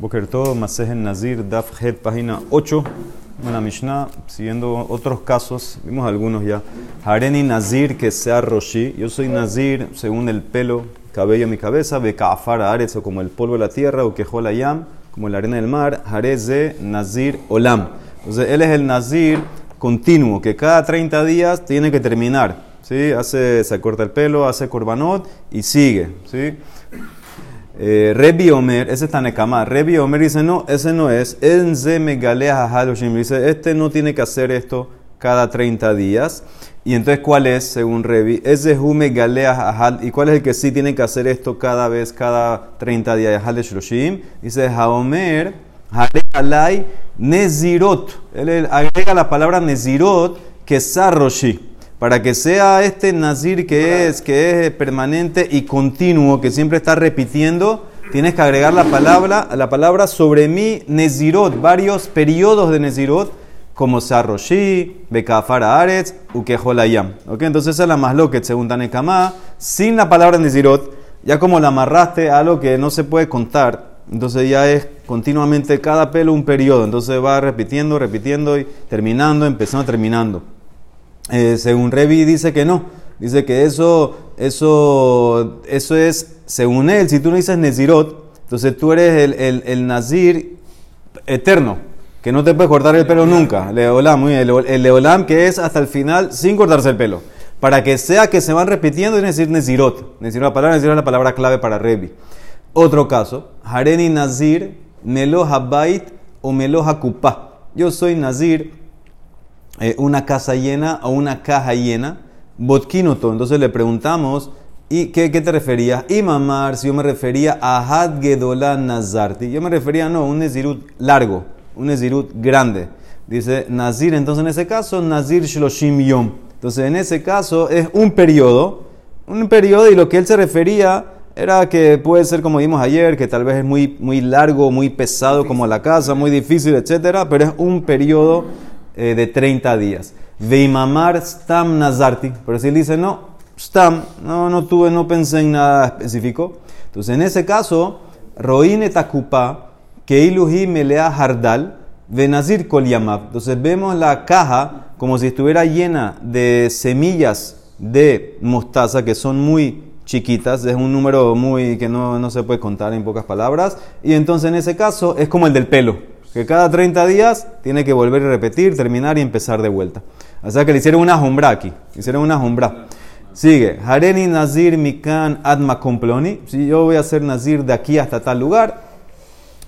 Boker todo, Masejen Nazir, Daf Het, página 8, en la Mishnah, siguiendo otros casos, vimos algunos ya. Hareni Nazir, que sea Roshi, yo soy Nazir según el pelo, cabello en mi cabeza, Bekafar Aretz, o como el polvo de la tierra, o Quejola Yam, como la arena del mar, Hareze Nazir Olam. Entonces, él es el Nazir continuo, que cada 30 días tiene que terminar, ¿sí? Hace, se corta el pelo, hace korbanot y sigue, ¿sí? Eh, Rebi Omer, ese está Nekama. Rebi Omer dice, no, ese no es. Enze Megalea Haloshim. Dice, este no tiene que hacer esto cada 30 días. Y entonces, ¿cuál es, según Rebi? Ese Hume Galea Ahal. ¿Y cuál es el que sí tiene que hacer esto cada vez, cada 30 días? Hal Shloshim. Dice, Haomer, Alay, Nezirot. Él agrega la palabra Nezirot, que Sarroshi para que sea este nazir que es, que es permanente y continuo, que siempre está repitiendo, tienes que agregar la palabra, la palabra sobre mí, nezirot, varios periodos de nezirot, como Sarroshi, Bekafara Aretz, Ukeholayam. ¿Ok? Entonces esa es la más loca, según Tanekama, sin la palabra nezirot, ya como la amarraste a algo que no se puede contar, entonces ya es continuamente cada pelo un periodo, entonces va repitiendo, repitiendo y terminando, empezando, terminando. Eh, según Revi dice que no. Dice que eso, eso, eso es, según él, si tú no dices Nezirot, entonces tú eres el, el, el Nazir eterno, que no te puedes cortar el pelo nunca. Leolam, el, el Leolam que es hasta el final sin cortarse el pelo. Para que sea que se van repitiendo, es decir Nezirot. Nezirot, la palabra Nezirot es la palabra clave para Revi. Otro caso, Hareni Nazir, Melo Habait o Melo Hakupa. Yo soy Nazir eh, una casa llena o una caja llena, botkinoto. Entonces le preguntamos, ¿y qué, qué te referías? Y mamar, si yo me refería a Had Gedola Nazarti, yo me refería, no, un Nezirut largo, un Nezirut grande. Dice Nazir, entonces en ese caso, Nazir Shloshim Yom. Entonces en ese caso es un periodo, un periodo y lo que él se refería era que puede ser como vimos ayer, que tal vez es muy, muy largo, muy pesado como la casa, muy difícil, etcétera, pero es un periodo eh, de 30 días. Veimamar stam nazarti. Pero si él dice, no, stam, no, no tuve, no pensé en nada específico. Entonces, en ese caso, roine takupa, que iluhi melea hardal, venazir kol yamab. Entonces, vemos la caja como si estuviera llena de semillas de mostaza que son muy chiquitas, es un número muy que no, no se puede contar en pocas palabras, y entonces en ese caso es como el del pelo que cada 30 días tiene que volver a repetir, terminar y empezar de vuelta. O sea que le hicieron una jumbra aquí, le hicieron una jumbra. Sigue, Hareni Nazir Mikan Adma Comploni. Si yo voy a hacer Nazir de aquí hasta tal lugar,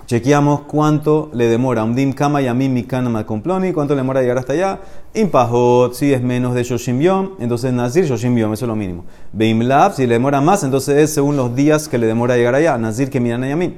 chequeamos cuánto le demora. Umdim Kama Yamim Mikan Adma Comploni, cuánto le demora llegar hasta allá. Impahot, si es menos de Shoshim Yom, entonces Nazir Shoshim Yom, eso es lo mínimo. Beimlab, si le demora más, entonces es según los días que le demora llegar allá. Nazir que miran Yamim.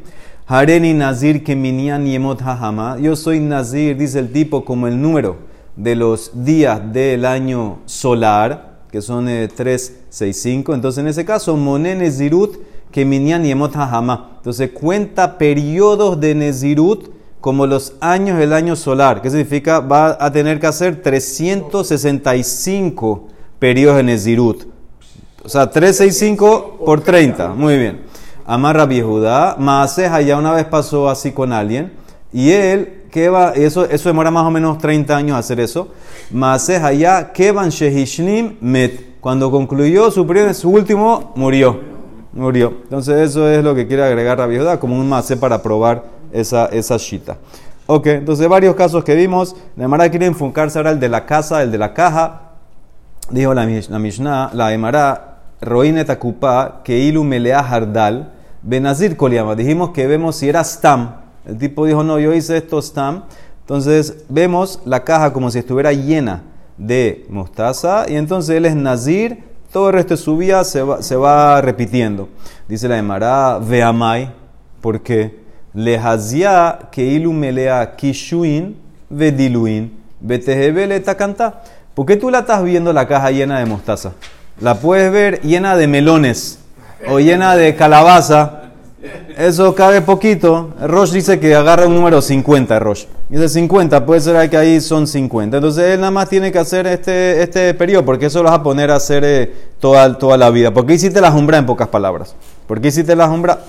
Hareni Nazir que minian yemot hahama. Yo soy Nazir, dice el tipo, como el número de los días del año solar, que son 365. Eh, Entonces, en ese caso, Moné Nezirut que minian yemot hahama. Entonces, cuenta periodos de Nezirut como los años del año solar. ¿Qué significa? Va a tener que hacer 365 periodos de Nezirut. O sea, 365 por 30. Muy bien. Amarra Judá, Maaseja ya una vez pasó así con alguien, y él, que va, eso, eso demora más o menos 30 años hacer eso, Maaseja ya, Kevan Shehishnim Met, cuando concluyó su, primer, su último, murió, murió. Entonces eso es lo que quiere agregar Rabbi Judá como un Maase para probar esa, esa shita. Ok, entonces varios casos que vimos, la Emara quiere enfocarse ahora el de la casa, el de la caja, dijo la, la Mishnah, la Emara, Roine Takupa, que ilu melea hardal, Benazir Koliama. Dijimos que vemos si era Stam. El tipo dijo, no, yo hice esto Stam. Entonces vemos la caja como si estuviera llena de mostaza. Y entonces él es Nazir. Todo el resto de su vida se va, repitiendo. Dice la Emara, Veamai. ¿Por qué? Lehazia que ilu melea kishuin vediluin. Betehebele takanta. ¿Por qué tú la estás viendo la caja llena de mostaza? La puedes ver llena de melones o llena de calabaza, eso cabe poquito. Roche dice que agarra un número 50, Roche. Dice 50, puede ser que ahí son 50. Entonces él nada más tiene que hacer este, este periodo, porque eso lo vas a poner a hacer eh, toda, toda la vida. ¿Por qué hiciste la jumbra en pocas palabras? ¿Por qué hiciste la jumbra?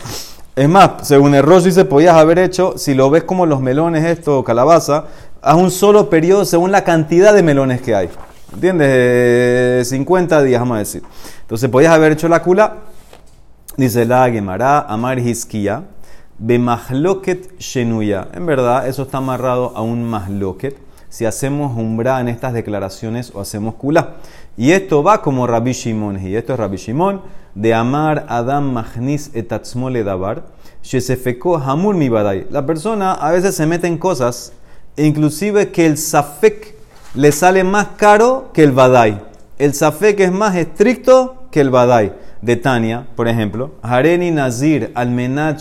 Es más, según el Rosh dice, podías haber hecho, si lo ves como los melones, esto, calabaza, haz un solo periodo según la cantidad de melones que hay. ¿Entiendes? 50 días, vamos a decir. Entonces, podías haber hecho la cula. Dice la Gemara, Amar Hiskia, Bemahloket Shenuya. En verdad, eso está amarrado a un mahloket. Si hacemos umbra en estas declaraciones o hacemos kula. Y esto va como Rabbi Shimon. Y esto es Rabbi Shimon de Amar Adam Magnis etatzmole davar. Shesefeko Hamur mi badai. La persona a veces se mete en cosas, inclusive que el safek le sale más caro que el badai. El safek es más estricto que el badai. De Tania, por ejemplo, Hareni Nazir Almenat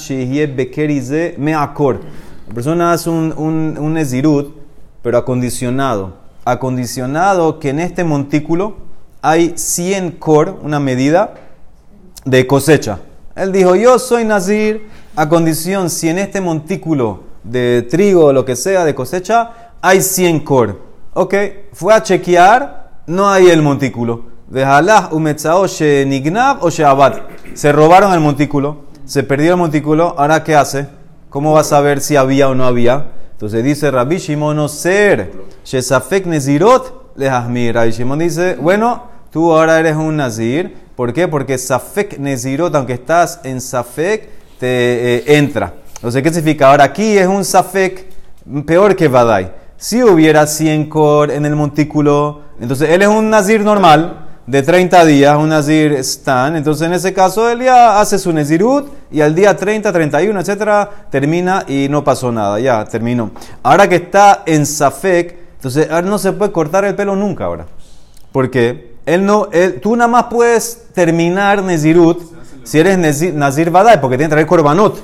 Bekerize Me Akor. La persona hace un, un, un nezirut, pero acondicionado. Acondicionado que en este montículo hay 100 cor, una medida de cosecha. Él dijo, yo soy Nazir a condición si en este montículo de trigo o lo que sea de cosecha hay 100 cor. Ok, fue a chequear, no hay el montículo. De Halah, Umetzao, Nignab o Sheabat. Se robaron el montículo, se perdió el montículo, ahora ¿qué hace? ¿Cómo va a saber si había o no había? Entonces dice Rabbi Shimon, ser, Shesafek Nezirot, Lehazmir. Rabbi Shimon dice, bueno, tú ahora eres un Nazir. ¿Por qué? Porque Safek Nezirot, aunque estás en Safek, te eh, entra. Entonces, ¿qué significa? Ahora aquí es un Safek peor que Badai. Si hubiera 100 cor en el montículo, entonces él es un nazir normal de 30 días, un nazir stan. Entonces en ese caso él ya hace su nezirut y al día 30, 31, etcétera, termina y no pasó nada, ya terminó. Ahora que está en Safek, entonces él no se puede cortar el pelo nunca ahora. Porque él no, tú nada más puedes terminar nezirut si eres nazir, nazir badai, porque tiene que traer korbanot.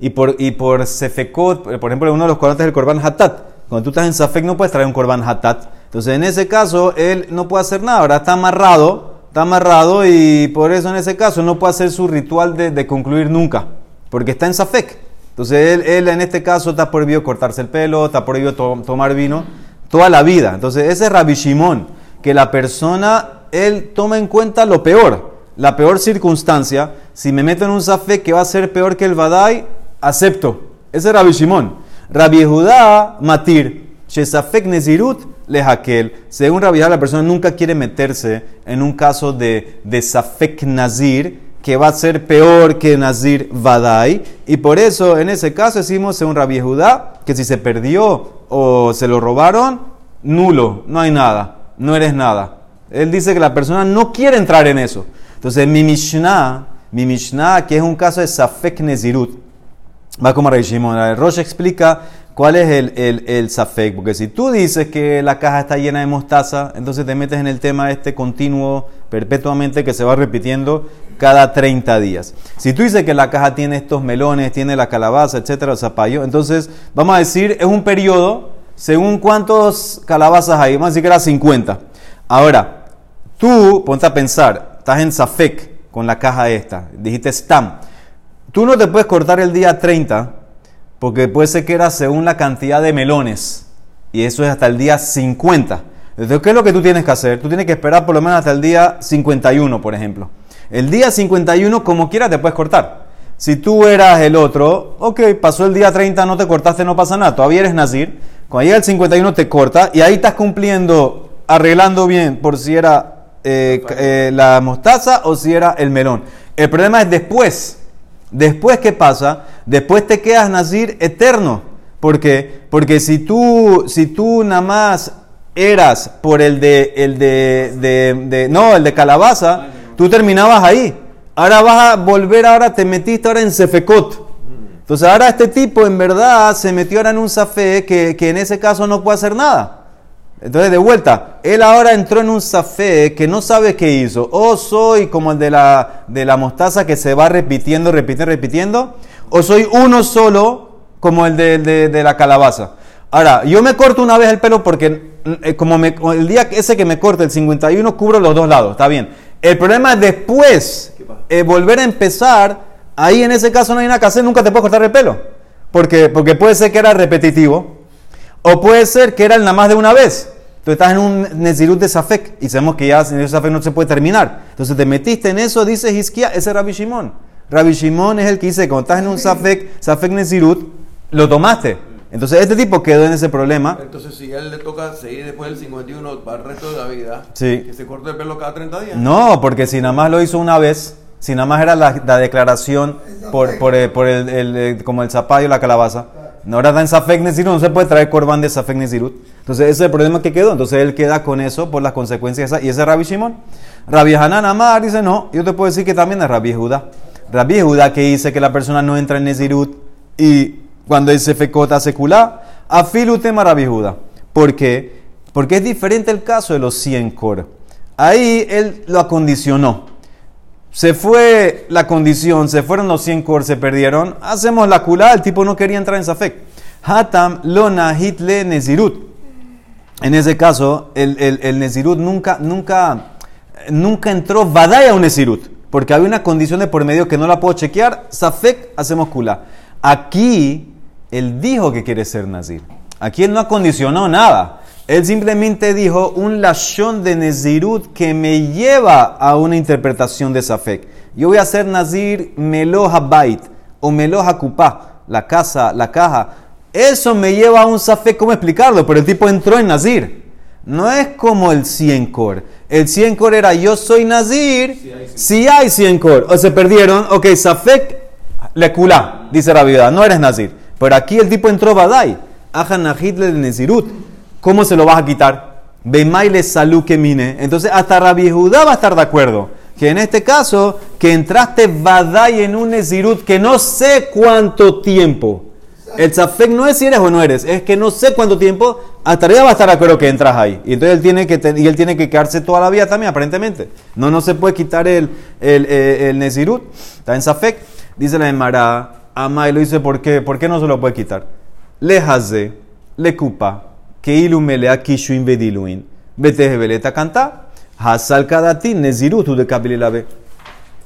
Y por, y por sefekot, por ejemplo, uno de los korbanos es el korban hatat. Cuando tú estás en Safek no puedes traer un korban hatat. Entonces en ese caso él no puede hacer nada. Ahora está amarrado, está amarrado y por eso en ese caso no puede hacer su ritual de, concluir nunca. Porque está en Safek. Entonces él, él, en este caso está prohibido cortarse el pelo, está prohibido tomar vino toda la vida. Entonces ese es Rabbi Shimon, que la persona, él toma en cuenta lo peor, la peor circunstancia. Si me meto en un Safek que va a ser peor que el Badai, acepto. Ese es Rabbi Shimon. Rabbi Judá matir, Shesafek Nezirut lehakel. Según Rabbi Judá, la persona nunca quiere meterse en un caso de, de Nazir, que va a ser peor que Nazir Vadai. Y por eso, en ese caso, decimos, según Rabbi Judá, que si se perdió o se lo robaron, nulo, no hay nada, no eres nada. Él dice que la persona no quiere entrar en eso. Entonces, mi Mishnah, mi Mishnah, que es un caso de Safek Nezirut, Va como Rey Shimon. Rosh explica cuál es el, el, el safek. Porque si tú dices que la caja está llena de mostaza, entonces te metes en el tema este continuo, perpetuamente, que se va repitiendo cada 30 días. Si tú dices que la caja tiene estos melones, tiene la calabaza, etcétera, el zapallo, entonces vamos a decir, es un periodo según cuántos calabazas hay. Vamos a decir que era 50. Ahora, tú ponte a pensar, estás en Safek con la caja esta, dijiste Stam. Tú no te puedes cortar el día 30 porque puede ser que era según la cantidad de melones y eso es hasta el día 50. Entonces, ¿qué es lo que tú tienes que hacer? Tú tienes que esperar por lo menos hasta el día 51, por ejemplo. El día 51, como quieras, te puedes cortar. Si tú eras el otro, ok, pasó el día 30, no te cortaste, no pasa nada. Todavía eres Nazir. Cuando llega el 51 te corta y ahí estás cumpliendo, arreglando bien por si era eh, eh, la mostaza o si era el melón. El problema es después. Después, ¿qué pasa? Después te quedas Nazir eterno. ¿Por qué? Porque si tú, si tú nada más eras por el de, el de, no, el de calabaza, tú terminabas ahí. Ahora vas a volver, ahora te metiste ahora en Sefekot. Entonces ahora este tipo en verdad se metió ahora en un safé que, que en ese caso no puede hacer nada. Entonces, de vuelta, él ahora entró en un safé que no sabe qué hizo. O soy como el de la, de la mostaza que se va repitiendo, repitiendo, repitiendo. O soy uno solo como el de, de, la calabaza. Ahora, yo me corto una vez el pelo porque eh, como el día ese que me corte el 51 cubro los dos lados, está bien. El problema es después eh, volver a empezar, ahí en ese caso no hay nada que hacer, nunca te puedes cortar el pelo. Porque, porque puede ser que era repetitivo o puede ser que era el nada más de una vez. Tú estás en un Nezirut de Safek y sabemos que ya el Safek no se puede terminar. Entonces te metiste en eso, dice Hiskia, ese es Rabbi Shimon. Rabbi Shimon es el que dice, cuando estás en un Safek, Safek Nezirut, lo tomaste. Entonces este tipo quedó en ese problema. Entonces si a él le toca seguir después del 51 para el resto de la vida, Sí. que se corte el pelo cada 30 días. No, porque si nada más lo hizo una vez, si nada más era la, la declaración por, por, el- por el, el- el- como el zapallo la calabaza, no ahora está en Safek Nezirut, no se puede traer corban de Safek Nezirut. Entonces ese es el problema que quedó. Entonces él queda con eso por las consecuencias. Y ese es Rabbi Shimon. Rabbi Hanan Amar dice no, yo te puedo decir que también es Rabbi Judá. Rabbi Judá que dice que la persona no entra en Nezirut y cuando dice fecota secular, afilu tema Rabbi Judá. ¿Por qué? Porque es diferente el caso de los 100 cor. Ahí él lo acondicionó. Se fue la condición, se fueron los 100 cor, se perdieron. Hacemos la culá, el tipo no quería entrar en Safek. Hatam lona hitle nezirut. En ese caso, el, el, el nezirut nunca, nunca, nunca entró vadaya un nezirut. Porque había una condición de por medio que no la puedo chequear. Safek, hacemos culá. Aquí, él dijo que quiere ser nazir. Aquí él no acondicionó nada. Él simplemente dijo un lashon de Nezirut que me lleva a una interpretación de Safek. Yo voy a ser Nazir Meloha Bait o Meloha Kupá, la casa, la caja. Eso me lleva a un Safek, ¿cómo explicarlo? Pero el tipo entró en Nazir. No es como el 100 cor. El 100 cor era yo soy Nazir si hay 100 cor. O se perdieron, ok, Safek le culá, dice la vida, no eres Nazir. Pero aquí el tipo entró Badai. Aja Najid le Nezirut. ¿Cómo se lo vas a quitar? Bemaile salud que mine. Entonces, hasta Rabbi Judá va a estar de acuerdo. Que en este caso, que entraste Badai en un Nezirut que no sé cuánto tiempo. El Zafek no es si eres o no eres, es que no sé cuánto tiempo. Hasta arriba va a estar acuerdo que entras ahí. Y entonces él tiene que, y él tiene que quedarse toda la vida también, aparentemente. No, no se puede quitar el, el, eh, el Nezirut. Está en Zafek. Dice la Emara, Ama y lo dice, ¿por qué? ¿Por qué no se lo puede quitar? Le haze, le cupa, que ilumelea kishuin bediluin, vete veleta canta, hasal kadatin, Nezirut, de kabilelabe.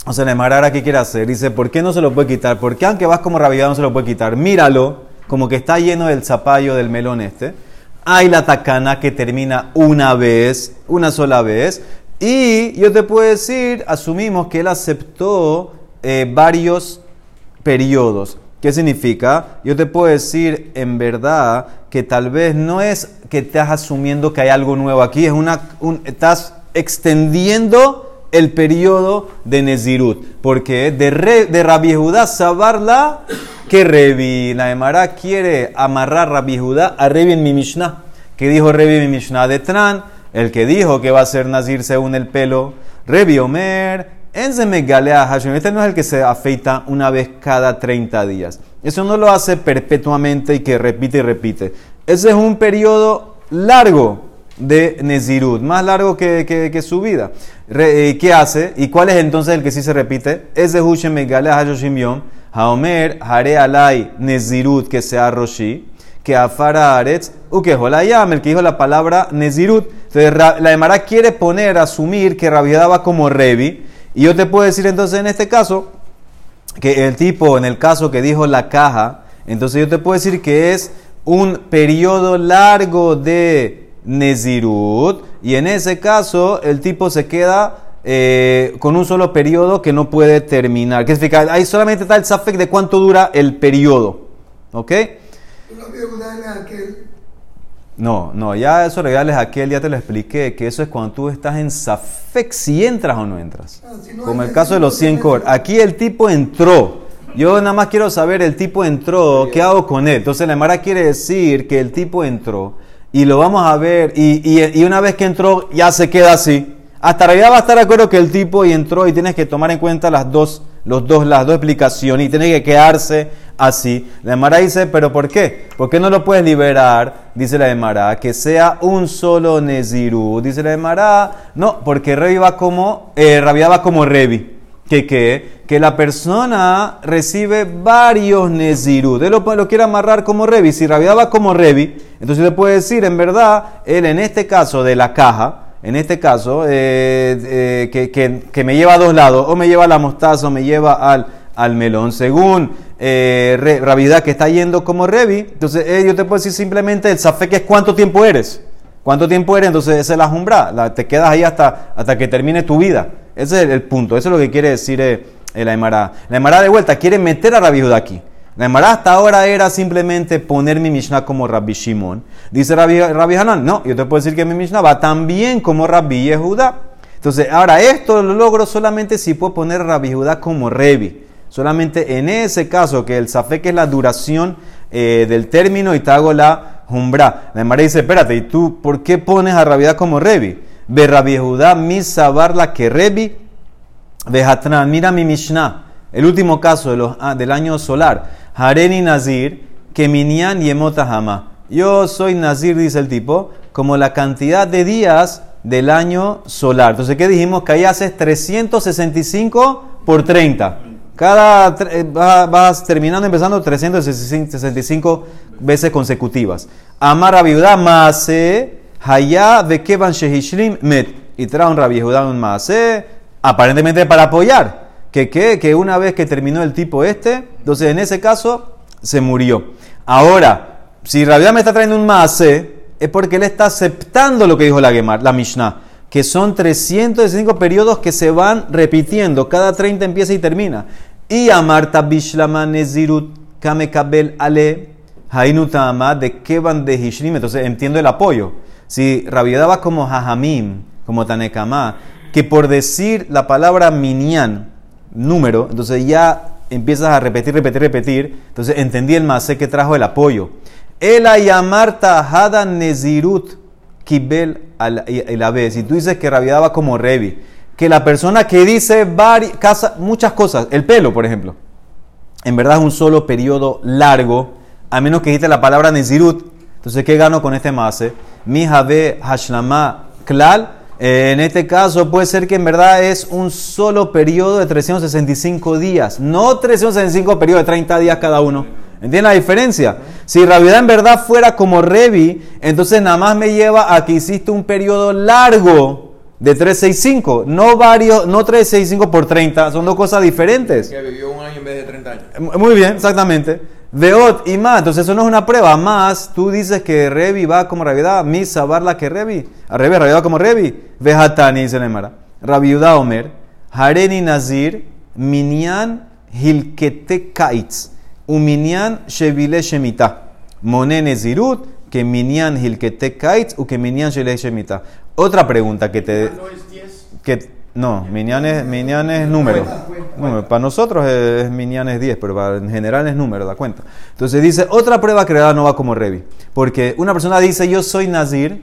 O sea, la Emara ¿qué quiere hacer? Dice, ¿por qué no se lo puede quitar? Porque aunque vas como rabidad no se lo puede quitar. Míralo, como que está lleno del zapallo del melón este. Hay la tacana que termina una vez, una sola vez. Y yo te puedo decir, asumimos que él aceptó eh, varios periodos. ¿Qué significa? Yo te puedo decir en verdad que tal vez no es que estás asumiendo que hay algo nuevo aquí, es una, un- estás extendiendo el periodo de Nezirut. Porque de, re, de Rabbi Judá sabarla que Revi, la Emara quiere amarrar Rabbi Judá a Revi en mi Mishnah. Que dijo Revi en mi Mishnah de Tran, el que dijo que va a ser Nazir según el pelo. Revi Omer. Este no es el que se afeita una vez cada 30 días. Eso no lo hace perpetuamente y que repite y repite. Ese es un periodo largo de Nezirut, más largo que, que- su vida. Eh, ¿Qué hace? ¿Y cuál es entonces el que sí se repite? Es de Hushem Yom, Haomer, Hare Alai, Nezirut, que sea Roshi, que Afara Aretz, Uke Holayam, el que dijo la palabra Nezirut. Entonces la Emara quiere poner, asumir que Rabiedad va como Revi. Y yo te puedo decir entonces en este caso, que el tipo, en el caso que dijo la caja, entonces yo te puedo decir que es un periodo largo de Nezirut, y en ese caso el tipo se queda eh, con un solo periodo que no puede terminar. ¿Qué significa? Ahí solamente está el Safek de cuánto dura el periodo. ¿Ok? No, no, ya eso regales aquel, ya te lo expliqué, que eso es cuando tú estás en Safek si entras o no entras. Ah, si no Como el caso de los 100 cor. Aquí el tipo entró. Yo nada más quiero saber, el tipo entró, ¿qué hago con él? Entonces la Mara quiere decir que el tipo entró y lo vamos a ver y, y- y una vez que entró ya se queda así. Hasta realidad va a estar de acuerdo que el tipo y entró y tienes que tomar en cuenta las dos, los dos, las dos explicaciones y tiene que quedarse así. La Emara dice, ¿pero por qué? ¿Por qué no lo puedes liberar? Dice la Emara, que sea un solo Nezirú. Dice la Emara, no, porque Revi va como, eh, Rabia va como Revi. ¿Que qué? Que la persona recibe varios Nezirut. Él lo, quiere amarrar como Revi. Si Rabia va como Revi, entonces le puede decir, en verdad, él en este caso de la caja, en este caso, eh, eh, que, que- que me lleva a dos lados, o me lleva a la mostaza o me lleva al, al melón. Según eh, Rabiedad que está yendo como Revi, entonces eh, yo te puedo decir simplemente el Safek es cuánto tiempo eres. ¿Cuánto tiempo eres? Entonces esa es la jumbra. Te quedas ahí hasta, hasta que termine tu vida. Ese es el, punto. Eso es lo que quiere decir eh, El Aymara. La Aymara de vuelta quiere meter a Rabbi Judá aquí. La Aymara hasta ahora era simplemente poner mi Mishnah como Rabbi Shimon. Dice Rabbi, Rabbi Hanan, no, yo te puedo decir que mi Mishnah va también como Rabbi Yehuda. Entonces, ahora esto lo logro solamente si puedo poner a Rabbi Judá como Revi. Solamente en ese caso, que el Safek es la duración eh, del término y te hago la jumbra. La Aymara dice, espérate, ¿y tú por qué pones a Rabbi Judá como Revi? Ve Rabbi Judá, mi sabar la que Revi. Vejatran, mira mi Mishnah, el último caso de los, ah, del año solar. Hareni Nazir, que minyan yemota hama. Yo soy Nazir, dice el tipo, como la cantidad de días del año solar. Entonces, ¿qué dijimos? Que ahí haces 365 por 30. Cada eh, va- vas terminando, empezando 365 veces consecutivas. Amar a viuda mase, haya de kevan shehishlim met. Y trae un Rabbi Judá un mase, aparentemente para apoyar. Que, que, que una vez que terminó el tipo este, entonces en ese caso se murió. Ahora, si Rabbi me está trayendo un mase, es porque él está aceptando lo que dijo la Gemar, la Mishnah, que son 365 periodos que se van repitiendo, cada 30 empieza y termina. Y Amarta Bishlama Nezirut Kamekabel Ale De Kevan de Hishrim. Entonces entiendo el apoyo. Si Judá va como Jajamim, como Tanekama, que por decir la palabra minyan, número, entonces ya empiezas a repetir, repetir, repetir. Entonces entendí el más que trajo el apoyo. El ayamarta hada nezirut kibel el ave. Si tú dices que Rabiedad va como Revi, que la persona que dice vari- casa- muchas cosas, el pelo, por ejemplo, en verdad es un solo periodo largo, a menos que dijiste la palabra nezirut. Entonces, ¿qué gano con este mase? Mi jave hashlama klal. Eh, en este caso puede ser que en verdad es un solo periodo de 365 días, no 365 periodos de 30 días cada uno. ¿Entienden la diferencia? Si Rabiedad en verdad fuera como Revi, entonces nada más me lleva a que hiciste un periodo largo de 365, no varios, no 365 por 30, son dos cosas diferentes. Que vivió un año en vez de 30 años. Muy bien, exactamente. Veot y más, entonces eso no es una prueba. Más, tú dices que Revi va como Rabiudá, misa barla que Revi. Al revés, Rabi va como Revi. Vejatani, dice Nemara. Rabiudá Omer, Hareni Nazir, Minyan Hilkete Kaitz, Uminyan Shevile Shemita. Moné Nezirut, que Minyan Hilkete Kaitz, u que Minyan Shevile Shemita. Otra pregunta que te. Que, no, Minyan es, minyan es número. Número. Para nosotros es, Minyan es 10, pero para- en general es número, da cuenta. Entonces dice, otra prueba creada no va como Revi. Porque una persona dice, yo soy Nazir,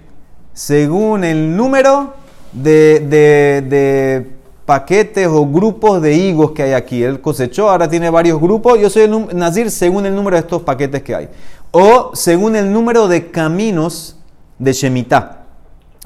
según el número de, de- de paquetes o grupos de higos que hay aquí. Él cosechó, ahora tiene varios grupos. Yo soy el Nazir según el número de estos paquetes que hay. O según el número de caminos de Shemitah.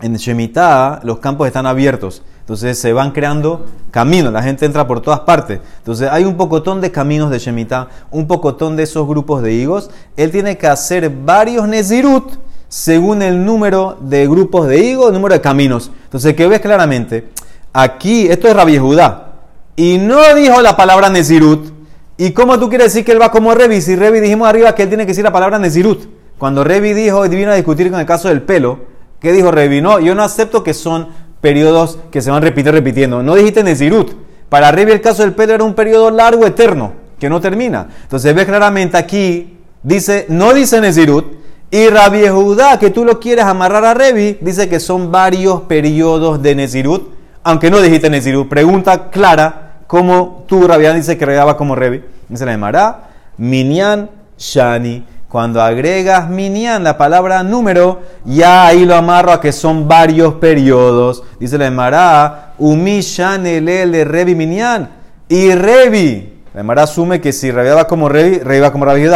En Shemitah los campos están abiertos. Entonces se van creando caminos, la gente entra por todas partes. Entonces hay un pocotón de caminos de Shemitah, un pocotón de esos grupos de higos. Él tiene que hacer varios Nezirut según el número de grupos de higos, el número de caminos. Entonces, que ves claramente, aquí, esto es Rabbi Judá, y no dijo la palabra Nezirut. ¿Y cómo tú quieres decir que él va como Revi? Si Revi dijimos arriba que él tiene que decir la palabra Nezirut. Cuando Revi dijo, y vino a discutir con el caso del pelo, ¿qué dijo Revi? No, yo no acepto que son periodos que se van repitiendo, repitiendo. No dijiste Nezirut. Para Revi el caso del pelo era un periodo largo, eterno, que no termina. Entonces ves claramente aquí, dice, no dice Nezirut, y Rabbi Judá, que tú lo quieres amarrar a Revi, dice que son varios periodos de Nezirut, aunque no dijiste Nezirut. Pregunta clara, ¿cómo tú, Rabbi dice que regaba como Revi? Dice la llamará Minyan Shani. Cuando agregas Minyan, la palabra número, ya ahí lo amarro a que son varios periodos. Dice la Emara, Umi Shanelele Revi Minyan. Y Revi, la Emara asume que si Revi va como Revi, Revi va como Rabbi.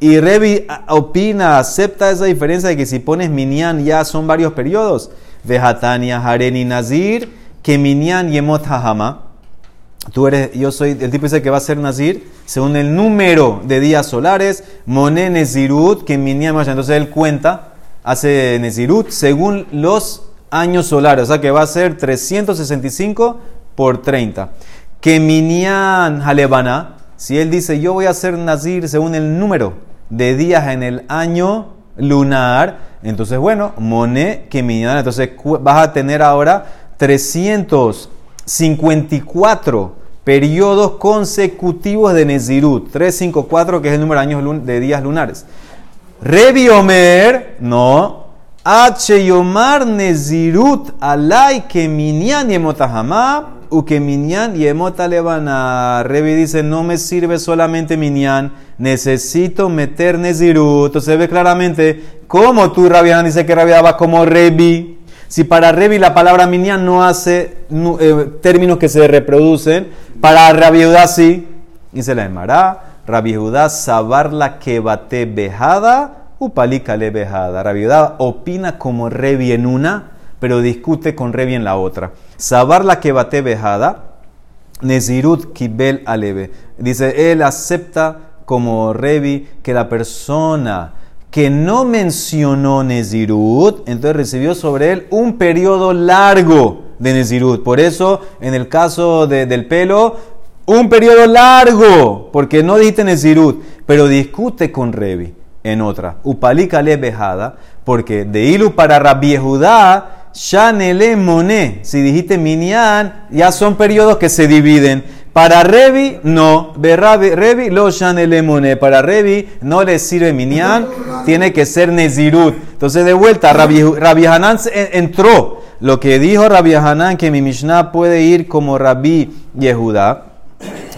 Y Revi opina, acepta esa diferencia de que si pones Minyan ya son varios periodos. Vejatania, Hareni, Nazir, que Minyan Yemot Hahama. Tú eres, yo soy, el tipo dice que va a ser Nazir según el número de días solares. Moné Nezirut, que Moshe. Entonces él cuenta, hace Nezirut según los años solares. O sea que va a ser 365 por 30. Que Minyan Halebana, si él dice yo voy a ser Nazir según el número de días en el año lunar, entonces bueno, Moné que Minyan. Entonces vas a tener ahora 354 periodos consecutivos de Nezirut. 354, que es el número de, años de días lunares. Rebi Omer, no. Yomar Nezirut alay que minyan yemotahama u que minyan yemotalevana. Rebi dice, no me sirve solamente minyan, necesito meter Nezirut. Entonces ve claramente cómo tú, Rabián, dice que Rabián va como Rebi. Si para Rebi la palabra minyan no hace eh, términos que se reproducen, para Rabi Judá sí. Dice la Emara, Rabi Judá sabar la que bate bejada, upalika le bejada. Judá opina como Rebi en una, pero discute con Rebi en la otra. Sabar la que bate bejada, Nezirut Kibel Aleve. Dice, él acepta como Revi que la persona que no mencionó Nezirut, entonces recibió sobre él un periodo largo de Nezirut. Por eso, en el caso de- del pelo, un periodo largo, porque no dijiste Nezirut, pero discute con Revi en otra. Upalika le bejada, porque de Ilu para Rabbi Judá, Shanele Moné. Si dijiste Minyan, ya son periodos que se dividen. Para Revi, no. Revi, lo Shanele Moné. Para Revi, no le sirve Minyan, tiene que ser Nezirut. Entonces, de vuelta, Rabbi, Rabbi Hanan entró. Lo que dijo Rabbi Hanan, que mi Mishnah puede ir como Rabbi Yehudá.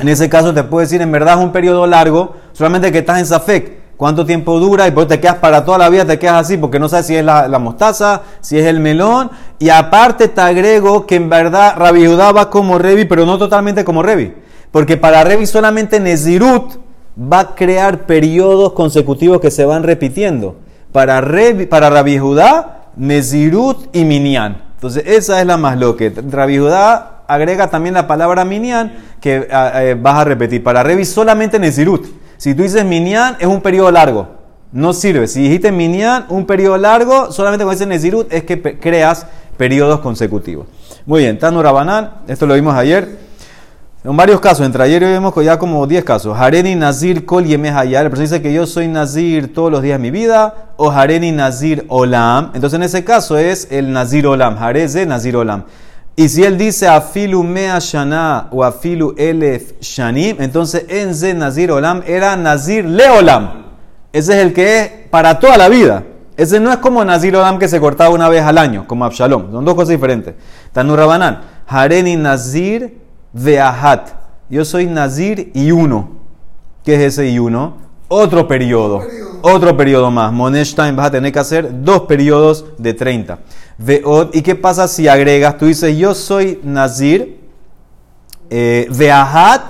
En ese caso te puedo decir, en verdad es un periodo largo, solamente que estás en Safek. ¿Cuánto tiempo dura? Y pues te quedas para toda la vida, te quedas así, porque no sabes si es la, la mostaza, si es el melón. Y aparte te agrego que en verdad Rabbi Judá va como Revi, pero no totalmente como Revi. Porque para Revi solamente Nezirut va a crear periodos consecutivos que se van repitiendo. Para, Revi, para Rabbi Judá, Nezirut y Minyan. Entonces esa es la más loca. Rabbi Judá agrega también la palabra Minyan que ah, eh, vas a repetir. Para Revi solamente Nezirut. Si tú dices Minyan es un periodo largo. No sirve. Si dijiste Minyan, un periodo largo, solamente cuando dices Nezirut es que creas periodos consecutivos. Muy bien, Tanu Rabanán, esto lo vimos ayer. En varios casos, entre ayer y hoy vemos ya como 10 casos. Hareni Nazir Kol Yemeh Hayar. La persona dice que yo soy Nazir todos los días de mi vida. O Hareni Nazir Olam. Entonces en ese caso es el Nazir Olam. Hareze Nazir Olam. Y si él dice Afilu Mea Shana o Afilu Elef Shanim, entonces en Ze Nazir Olam era Nazir Leolam. Ese es el que es para toda la vida. Ese no es como Nazir Olam que se cortaba una vez al año, como Absalom. Son dos cosas diferentes. Tanur Rabanán. Hareni Nazir Veahat. Yo soy Nazir y uno. ¿Qué es ese y uno? Otro periodo. Otro periodo más. Monesh time vas a tener que hacer dos periodos de 30. Veot. ¿Y qué pasa si agregas? Tú dices, yo soy Nazir. Eh, Veahat.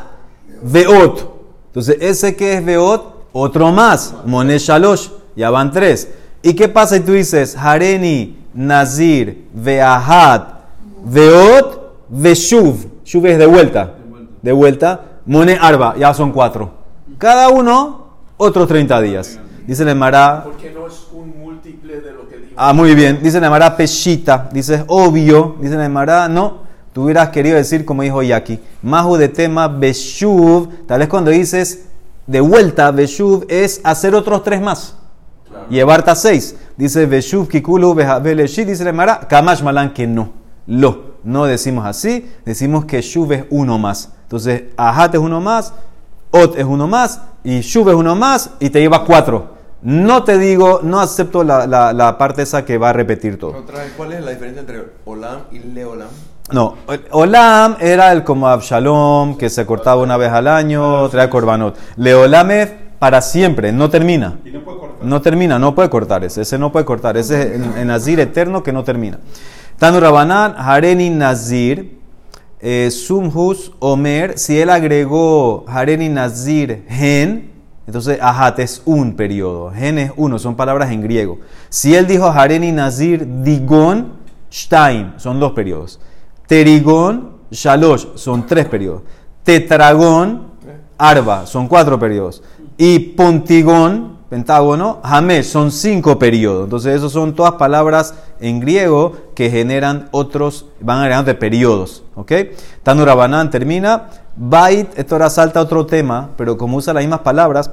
Veot. Entonces, ese que es Veot, otro más. Monesh Shalosh. Ya van tres. ¿Y qué pasa si tú dices, Hareni, Nazir, Veahat, Veot, Veshuv? Shuv es de vuelta. De vuelta. Mone Arba. Ya son cuatro. Cada uno, otros 30 días. Dice la Emara. Porque no es un múltiple de lo que dijo. Ah, muy bien. Dice la Emara Peshita. Dice obvio. Dice la Emara, no. Tú hubieras querido decir como dijo Yaki. Mahu de tema Beshuv. Tal vez cuando dices de vuelta Beshuv es hacer otros tres más. Llevarte a seis. Dice Beshuv Kikulu Beleshit. Dice la Emara. Kamash Malan que no. Lo. No decimos así. Decimos que Shuv es uno más. Entonces, Ahat es uno más. Ot es uno más. Y Shuv es uno más. Y te lleva cuatro. No te digo, no acepto la, la- la parte esa que va a repetir todo. Otra vez, ¿cuál es la diferencia entre Olam y Leolam? No, Olam era el como Absalom, que se cortaba una vez al año, trae Korbanot. Leolam es para siempre, no termina. no termina, no puede cortar ese, ese no puede cortar. Ese es el, el Nazir eterno que no termina. Tanu Rabanán, Hareni Nazir, eh, Sumhus Omer, si él agregó Hareni Nazir Gen, entonces Ahat es un periodo. Gen es uno, son palabras en griego. Si él dijo Hareni Nazir Digon Shtaim, son dos periodos. Terigón Shalosh, son tres periodos. Tetragón Arba, son cuatro periodos. Y Pontigón, pentágono, Hamesh, son cinco periodos. Entonces, esos son todas palabras en griego que generan otros, van agregando periodos. ¿Ok? Tanurabanán termina. Bait, esto ahora salta otro tema, pero como usa las mismas palabras,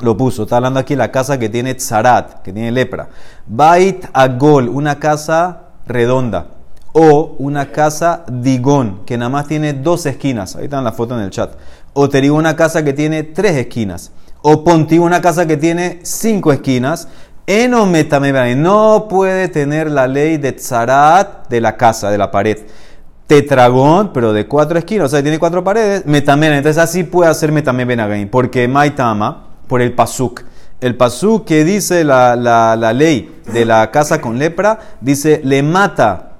lo puso. Está hablando aquí la casa que tiene tzarat, que tiene lepra. Bait agol, una casa redonda. O una casa digón, que nada más tiene dos esquinas. Ahí están las fotos en el chat. O te digo una casa que tiene tres esquinas. O pontigo una casa que tiene cinco esquinas. No puede tener la ley de tzarat de la casa, de la pared. Tetragón, pero de cuatro esquinas, o sea, tiene cuatro paredes. Metamena. Entonces así puede hacer metame benagain. Porque maitama, por el pasuk. El pasuk que dice la, la, la ley de la casa con lepra, dice, le mata.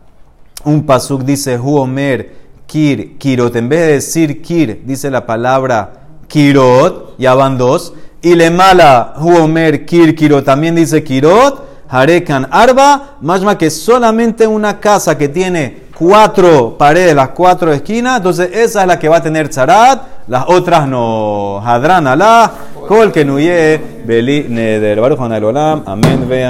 Un pasuk dice, huomer, kir, kirot. En vez de decir kir, dice la palabra kirot, ya van dos. Y le mala, huomer, kir, kirot. También dice kirot, harekan, arba. Más que solamente una casa que tiene cuatro paredes, las cuatro esquinas, entonces esa es la que va a tener tzarat, las otras no. Hadran alá, kol que nuye, beli neder. Baruch Olam, amén, vean.